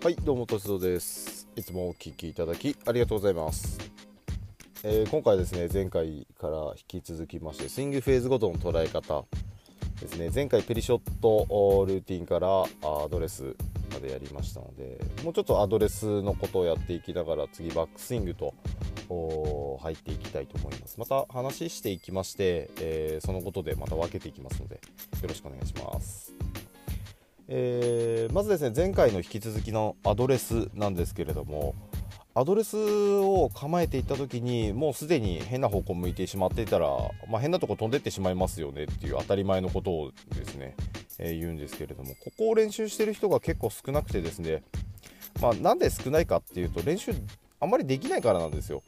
はいどうもとしぞです。いつもお聞きいただきありがとうございます、えー、今回ですね前回から引き続きましてスイングフェーズごとの捉え方ですね。前回ペリショットルーティンからアドレスまでやりましたのでもうちょっとアドレスのことをやっていきながら次バックスイングと入っていきたいと思います。また話していきまして、えー、そのことでまた分けていきますのでよろしくお願いします。えー、まずですね前回の引き続きのアドレスなんですけれどもアドレスを構えていった時にもうすでに変な方向向いてしまっていたら、まあ、変なとこ飛んでってしまいますよねっていう当たり前のことをですね、えー、言うんですけれどもここを練習してる人が結構少なくてですね、まあ、なんで少ないかっていうと練習あんまりできないからなんですよ。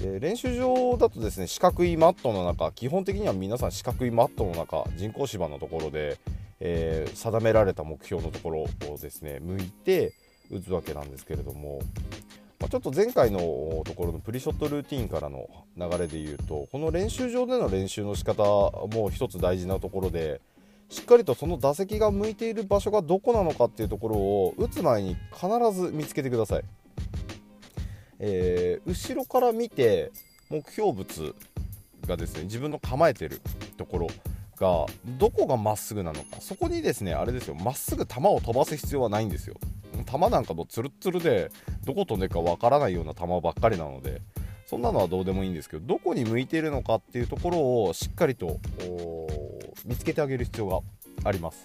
で練習場だとですね四角いマットの中基本的には皆さん四角いマットの中人工芝のところでえー、定められた目標のところをですね向いて打つわけなんですけれども、まあ、ちょっと前回のところのプリショットルーティンからの流れで言うとこの練習場での練習の仕方も一つ大事なところでしっかりとその打席が向いている場所がどこなのかっていうところを打つ前に必ず見つけてください、えー、後ろから見て目標物がですね自分の構えてるところがどこがまっすぐなのか。そこにですねあれですよ。まっすぐ球を飛ばす必要はないんですよ。球なんかもツルツルでどこ飛んでるかわからないような球ばっかりなので。そんなのはどうでもいいんですけどどこに向いてるのかっていうところをしっかりと見つけてあげる必要があります。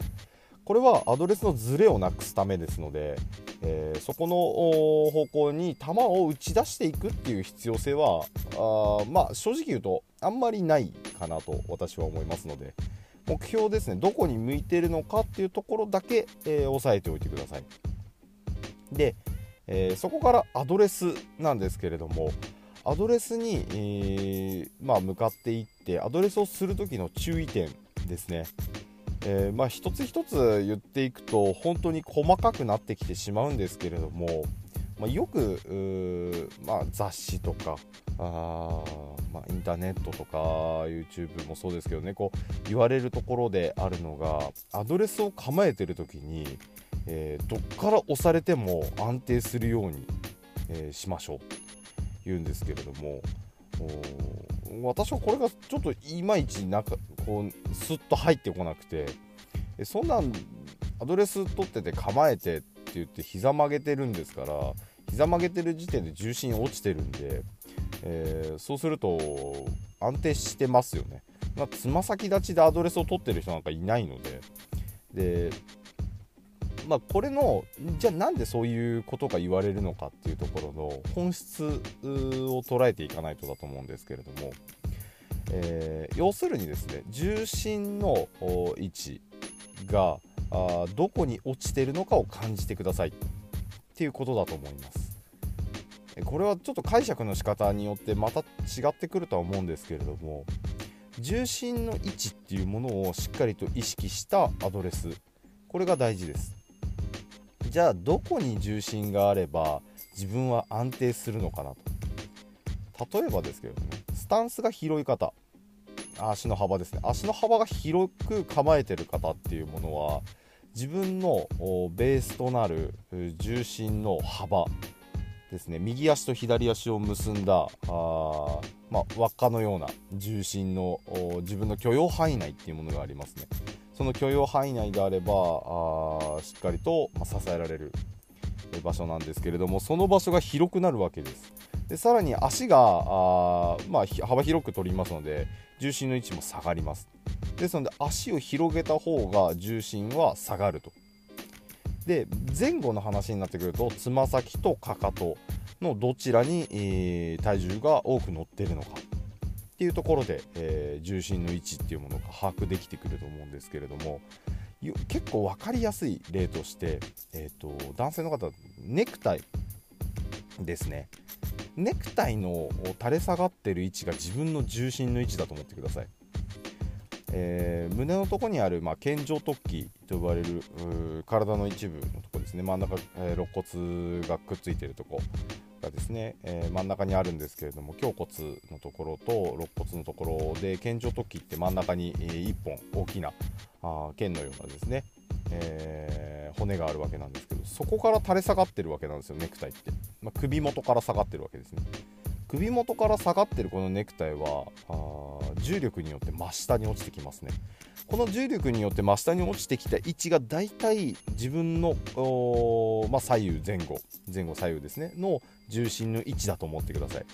これはアドレスのズレをなくすためですので、えー、そこの方向に球を打ち出していくっていう必要性はあまあ正直言うとあんまりないかなと私は思いますので目標ですねどこに向いてるのかっていうところだけ、えー、押さえておいてください。で、えー、そこからアドレスなんですけれどもアドレスに、えー、まあ、向かっていってアドレスをする時の注意点ですね。え、まあ、一つ一つ言っていくと本当に細かくなってきてしまうんですけれども、まあ、よく、まあ、雑誌とかあ、まあインターネットとか YouTube もそうですけどねこう言われるところであるのがアドレスを構えてる時に、えー、どっから押されても安定するように、えー、しましょうと言うんですけれども私はこれがちょっといまいちなんかこうスッと入ってこなくてそんなんアドレス取ってて構えてって言って膝曲げてるんですから膝曲げてる時点で重心落ちてるんで、えー、そうすると安定してますよね。まつま先立ちでアドレスを取ってる人なんかいないので。でまあ、これのじゃあなんでそういうことが言われるのかっていうところの本質を捉えていかないとだと思うんですけれども、えー、要するにですね重心の位置があどこに落ちてるのかを感じてください。ていうことだと思います。これはちょっと解釈の仕方によってまた違ってくるとは思うんですけれども重心の位置っていうものをしっかりと意識したアドレス。これが大事です。じゃあどこに重心があれば自分は安定するのかなと。例えばですけどねスタンスが広い方。足の幅ですね。足の幅が広く構えてる方っていうものは自分のベースとなる重心の幅ですね。右足と左足を結んだあ、まあ、輪っかのような重心の自分の許容範囲内っていうものがありますね。その許容範囲内であればあしっかりと、ま支えられる場所なんですけれどもその場所が広くなるわけです。でさらに足があ、まあ、幅広く取りますので重心の位置も下がります。ですので足を広げた方が重心は下がると。で前後の話になってくるとつま先とかかとのどちらに、えー、体重が多く乗っているのかっていうところで、えー、重心の位置っていうものが把握できてくると思うんですけれども結構分かりやすい例として、えーと、男性の方ネクタイですね。ネクタイの垂れ下がってる位置が自分の重心の位置だと思ってください、えー、胸のとこにある、まあ、肩状突起と呼ばれる体の一部のとこですね。真ん中、えー、肋骨がくっついてるとこがですね、えー、真ん中にあるんですけれども胸骨のところと肋骨のところで肩状突起って真ん中に、え、1本大きなあ腱のようなですね、えー、骨があるわけなんですけどそこから垂れ下がってるわけなんですよネクタイって、まあ、首元から下がってるわけですね。首元から下がってるこのネクタイは重力によって真下に落ちてきますね。この重力によって真下に落ちてきた位置がだいたい自分の、まあ、左右前後前後左右ですねの重心の位置だと思ってください。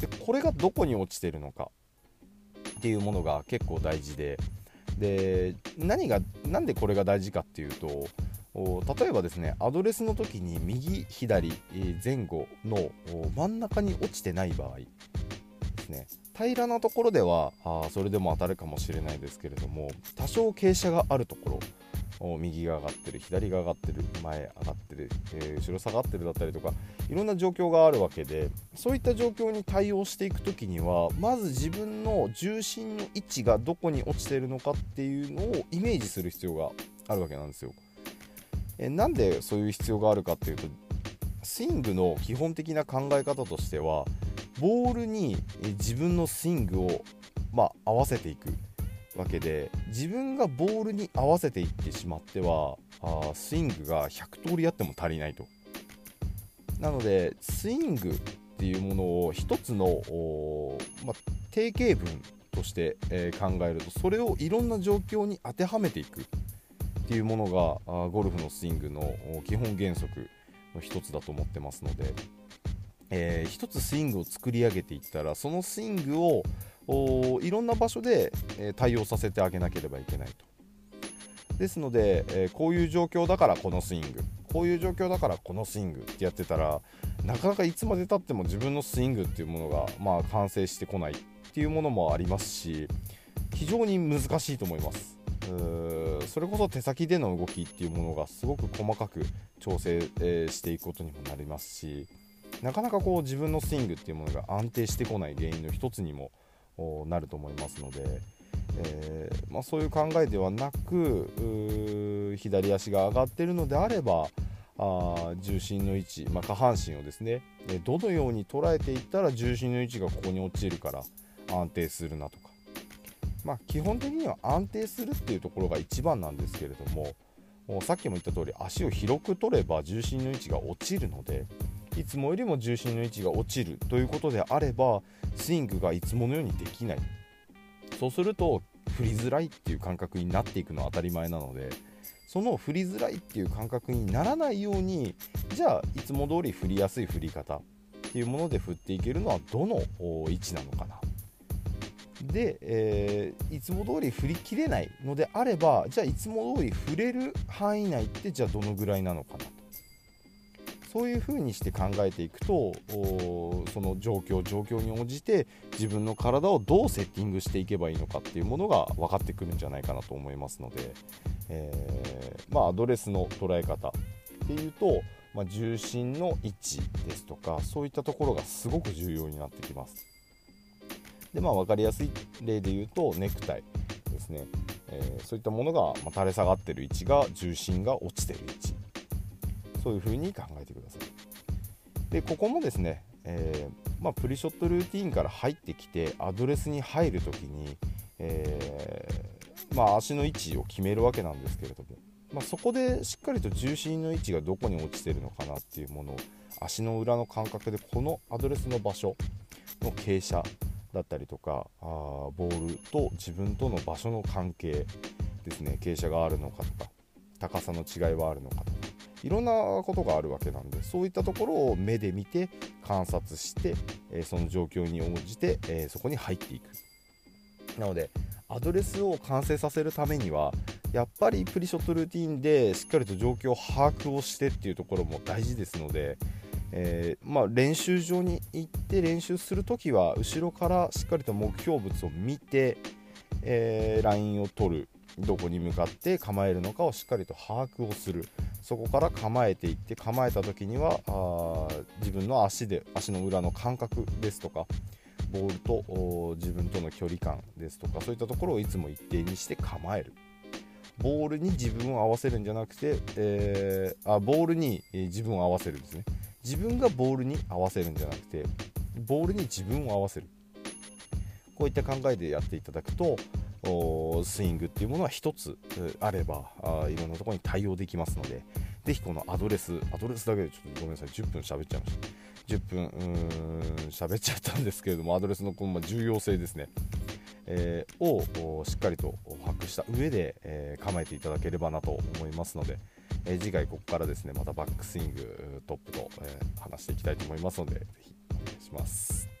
でこれがどこに落ちてるのかっていうものが結構大事でで何が何でこれが大事かっていうと例えばですねアドレスの時に右左前後の真ん中に落ちてない場合ですね。平らなところではあそれでも当たるかもしれないですけれども多少傾斜があるところ右が上がってる左が上がってる前上がってる、えー、後ろ下がってるだったりとかいろんな状況があるわけでそういった状況に対応していく時にはまず自分の重心の位置がどこに落ちてるのかっていうのをイメージする必要があるわけなんですよ。えなんでそういう必要があるかっていうとスイングの基本的な考え方としてはボールに自分のスイングを、まあ、合わせていくわけで自分がボールに合わせていってしまってはあスイングが100通りあっても足りないと。なのでスイングっていうものを一つの、まあ、定型文として、えー、考えるとそれをいろんな状況に当てはめていくっていうものがあゴルフのスイングの基本原則の一つだと思ってますので、えー、一つスイングを作り上げていったらそのスイングをいろんな場所で、え対応させてあげなければいけないと。ですので、え、こういう状況だからこのスイングこういう状況だからこのスイングってやってたらなかなかいつまでたっても自分のスイングっていうものが、まあ、完成してこないっていうものもありますし非常に難しいと思います。それこそ手先での動きっていうものがすごく細かく調整、えー、していくことにもなりますしなかなかこう自分のスイングっていうものが安定してこない原因の一つにもなると思いますので、えー、まあ、そういう考えではなく左足が上がっているのであればあ重心の位置、まあ、下半身をですねどのように捉えていったら重心の位置がここに落ちるから安定するなとか。まあ、基本的には安定するっていうところが一番なんですけれどももうさっきも言った通り足を広く取れば重心の位置が落ちるのでいつもよりも重心の位置が落ちるということであればスイングがいつものようにできない。そうすると振りづらいっていう感覚になっていくのは当たり前なのでその振りづらいっていう感覚にならないようにじゃあいつも通り振りやすい振り方っていうもので振っていけるのはどの位置なのかな。で、えー、いつも通り振り切れないのであればじゃあいつも通り振れる範囲内ってじゃあどのぐらいなのかな。そういうふうにして考えていくとその状況状況に応じて自分の体をどうセッティングしていけばいいのかっていうものが分かってくるんじゃないかなと思いますので、えー、まあ、アドレスの捉え方っていうと、まあ、重心の位置ですとかそういったところがすごく重要になってきます。でまあ分かりやすい例で言うとネクタイですね、えー、そういったものが、ま垂れ下がってる位置が重心が落ちてる位置。そういう風に考えてください。でここもですね、えー、まあ、プリショットルーティンから入ってきてアドレスに入る時に、えー、まあ、足の位置を決めるわけなんですけれども、まあ、そこでしっかりと重心の位置がどこに落ちてるのかなっていうものを足の裏の感覚でこのアドレスの場所の傾斜だったりとかあボールと自分との場所の関係ですね傾斜があるのかとか高さの違いはあるのかとかいろんなことがあるわけなんでそういったところを目で見て観察して、えー、その状況に応じて、えー、そこに入っていく。なのでアドレスを完成させるためにはやっぱりプリショットルーティンでしっかりと状況を把握をしてっていうところも大事ですのでえー、まあ、練習場に行って練習するときは後ろからしっかりと目標物を見て、えー、ラインを取る。どこに向かって構えるのかをしっかりと把握をする。そこから構えていって構えた時にはあ自分の足で足の裏の感覚ですとかボールと自分との距離感ですとかそういったところをいつも一定にして構える。ボールに自分を合わせるんじゃなくて、えー、あボールに自分を合わせるんですね。自分がボールに合わせるんじゃなくてボールに自分を合わせる。こういった考えでやっていただくとスイングっていうものは1つあればあいろんなところに対応できますのでぜひこのアドレスアドレスだけでちょっとごめんなさい10分喋っちゃいました10分喋っちゃったんですけれどもアドレスのこの重要性ですね、えー、をしっかりと把握した上で、えー、構えていただければなと思いますので、えー、次回ここからですねまたバックスイングトップと、え話していきたいと思いますのでぜひお願いします。